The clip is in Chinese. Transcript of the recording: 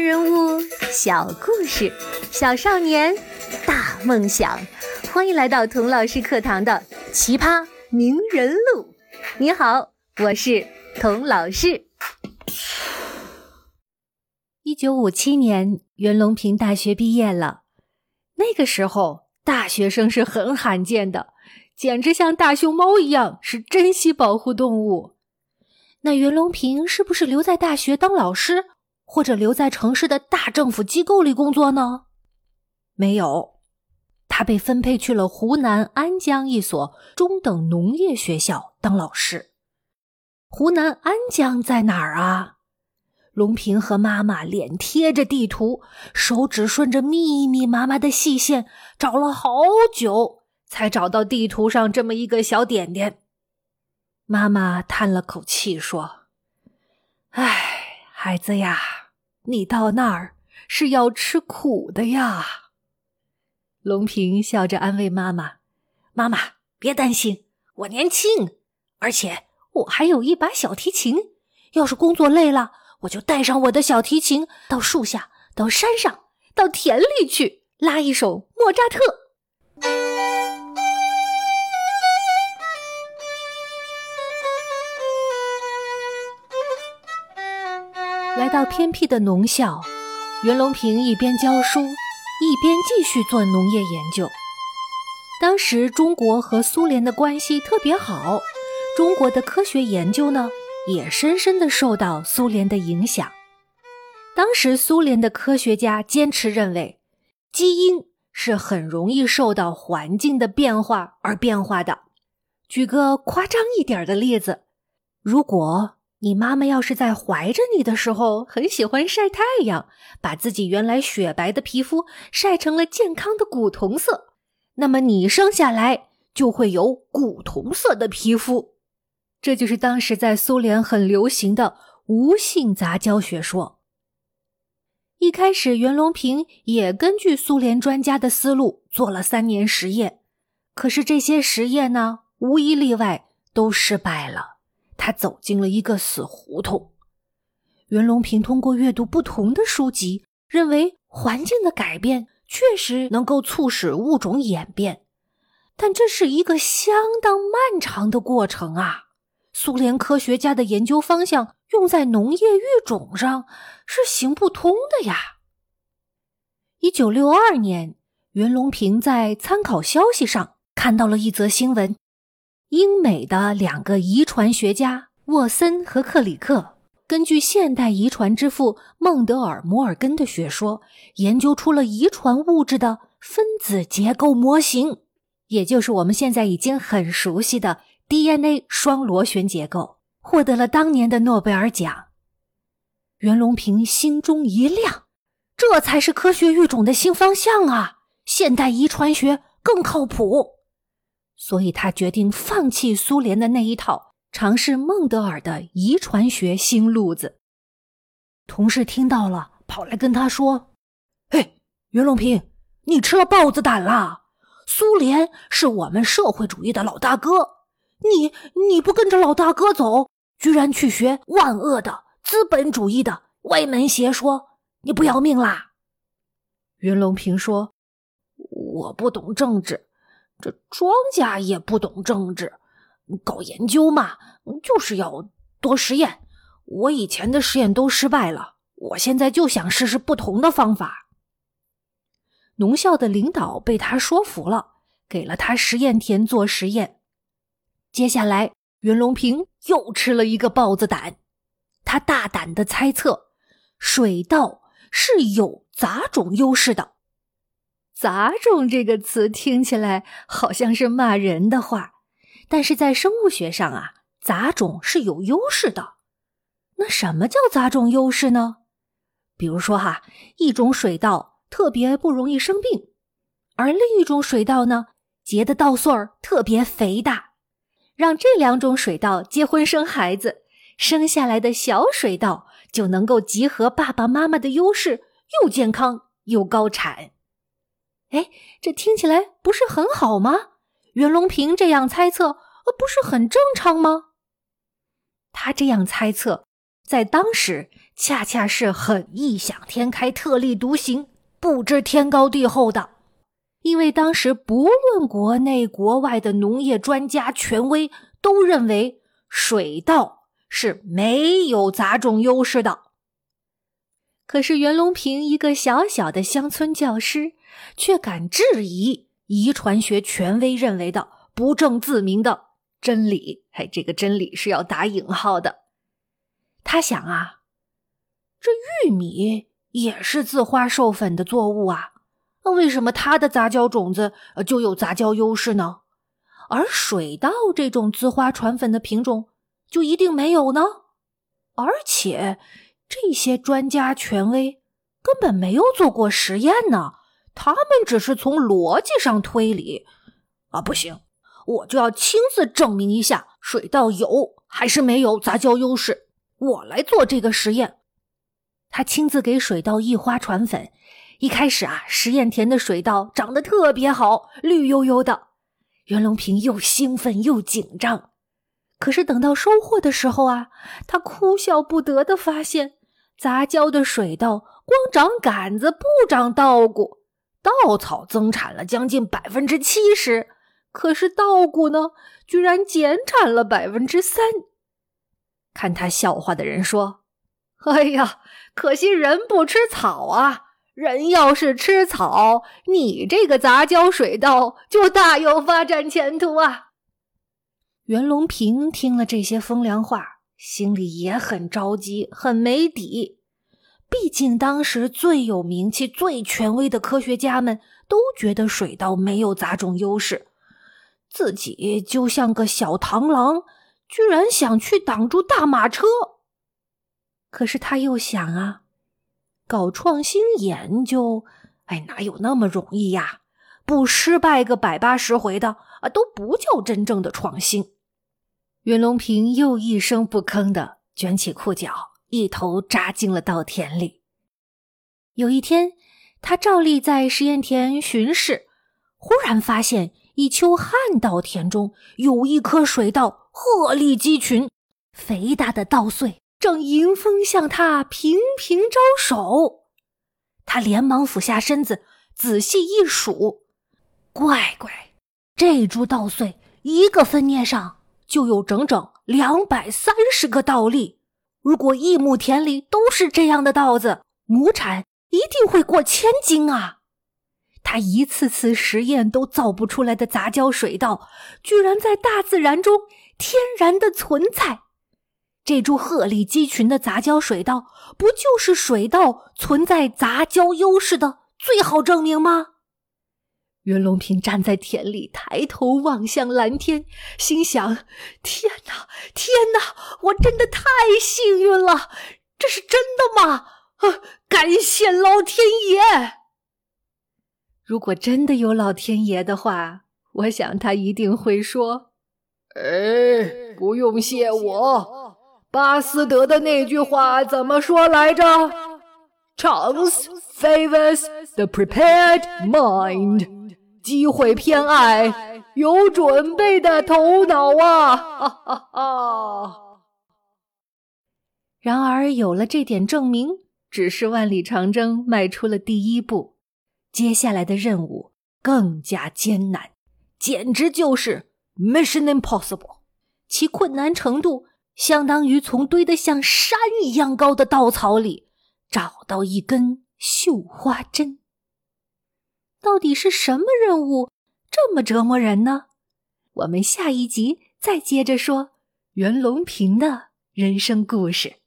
人物，小故事，小少年，大梦想。欢迎来到童老师课堂的《奇葩名人录》。你好，我是童老师。一九五七年，袁隆平大学毕业了。那个时候，大学生是很罕见的，简直像大熊猫一样，是珍稀保护动物。那袁隆平是不是留在大学当老师？或者留在城市的大政府机构里工作呢？没有，他被分配去了湖南安江一所中等农业学校当老师。湖南安江在哪儿啊？隆平和妈妈脸贴着地图，手指顺着密密麻麻的细线找了好久，才找到地图上这么一个小点点。妈妈叹了口气说：“唉，孩子呀。”你到那儿是要吃苦的呀，龙平笑着安慰妈妈：“妈妈别担心，我年轻，而且我还有一把小提琴。要是工作累了，我就带上我的小提琴到树下、到山上、到田里去拉一首莫扎特。”来到偏僻的农校，袁隆平一边教书，一边继续做农业研究。当时中国和苏联的关系特别好，中国的科学研究呢，也深深的受到苏联的影响。当时苏联的科学家坚持认为，基因是很容易受到环境的变化而变化的。举个夸张一点的例子，如果你妈妈要是在怀着你的时候很喜欢晒太阳，把自己原来雪白的皮肤晒成了健康的古铜色，那么你生下来就会有古铜色的皮肤。这就是当时在苏联很流行的无性杂交学说。一开始，袁隆平也根据苏联专家的思路做了三年实验，可是这些实验呢，无一例外都失败了。他走进了一个死胡同。袁隆平通过阅读不同的书籍，认为环境的改变确实能够促使物种演变，但这是一个相当漫长的过程啊！苏联科学家的研究方向用在农业育种上是行不通的呀。一九六二年，袁隆平在参考消息上看到了一则新闻。英美的两个遗传学家沃森和克里克，根据现代遗传之父孟德尔·摩尔根的学说，研究出了遗传物质的分子结构模型，也就是我们现在已经很熟悉的 DNA 双螺旋结构，获得了当年的诺贝尔奖。袁隆平心中一亮，这才是科学育种的新方向啊！现代遗传学更靠谱。所以他决定放弃苏联的那一套，尝试孟德尔的遗传学新路子。同事听到了，跑来跟他说：“嘿，袁隆平，你吃了豹子胆啦！苏联是我们社会主义的老大哥，你你不跟着老大哥走，居然去学万恶的资本主义的歪门邪说，你不要命啦？”袁隆平说：“我不懂政治。”这庄家也不懂政治，搞研究嘛，就是要多实验。我以前的实验都失败了，我现在就想试试不同的方法。农校的领导被他说服了，给了他实验田做实验。接下来，袁隆平又吃了一个豹子胆，他大胆的猜测，水稻是有杂种优势的。杂种这个词听起来好像是骂人的话，但是在生物学上啊，杂种是有优势的。那什么叫杂种优势呢？比如说哈，一种水稻特别不容易生病，而另一种水稻呢，结的稻穗儿特别肥大。让这两种水稻结婚生孩子，生下来的小水稻就能够集合爸爸妈妈的优势，又健康又高产。哎，这听起来不是很好吗？袁隆平这样猜测，呃，不是很正常吗？他这样猜测，在当时恰恰是很异想天开、特立独行、不知天高地厚的。因为当时不论国内国外的农业专家权威都认为水稻是没有杂种优势的。可是袁隆平一个小小的乡村教师，却敢质疑遗传学权威认为的不证自明的真理。嘿，这个真理是要打引号的。他想啊，这玉米也是自花授粉的作物啊。那为什么它的杂交种子就有杂交优势呢？而水稻这种自花传粉的品种就一定没有呢？而且这些专家权威根本没有做过实验呢，他们只是从逻辑上推理。啊，不行，我就要亲自证明一下水稻有还是没有杂交优势。我来做这个实验。他亲自给水稻一花传粉。一开始啊，实验田的水稻长得特别好，绿油油的。袁隆平又兴奋又紧张。可是等到收获的时候啊，他哭笑不得的发现，杂交的水稻光长杆子不长稻谷，稻草增产了将近百分之七十，可是稻谷呢，居然减产了百分之三。看他笑话的人说：“哎呀，可惜人不吃草啊。”人要是吃草，你这个杂交水稻就大有发展前途啊！袁隆平听了这些风凉话，心里也很着急，很没底。毕竟当时最有名气、最权威的科学家们都觉得水稻没有杂种优势，自己就像个小螳螂，居然想去挡住大马车。可是他又想啊。搞创新研究，哎，哪有那么容易呀？不失败个百八十回的啊，都不叫真正的创新。袁隆平又一声不吭的卷起裤脚，一头扎进了稻田里。有一天，他照例在实验田巡视，忽然发现一丘旱稻田中有一颗水稻鹤立鸡群，肥大的稻穗。正迎风向他频频招手，他连忙俯下身子，仔细一数，乖乖，这株稻穗一个分蘖上就有整整两百三十个稻粒。如果一亩田里都是这样的稻子，亩产一定会过千斤啊！他一次次实验都造不出来的杂交水稻，居然在大自然中天然的存在。这株鹤立鸡群的杂交水稻，不就是水稻存在杂交优势的最好证明吗？袁隆平站在田里，抬头望向蓝天，心想：天哪，天哪，我真的太幸运了！这是真的吗？啊，感谢老天爷！如果真的有老天爷的话，我想他一定会说：“哎，不用谢我。”巴斯德的那句话怎么说来着？Chance favors the prepared mind。机会偏爱有准备的头脑啊！哈哈哈。然而，有了这点证明，只是万里长征迈出了第一步，接下来的任务更加艰难，简直就是 Mission Impossible。其困难程度。相当于从堆得像山一样高的稻草里找到一根绣花针。到底是什么任务这么折磨人呢？我们下一集再接着说袁隆平的人生故事。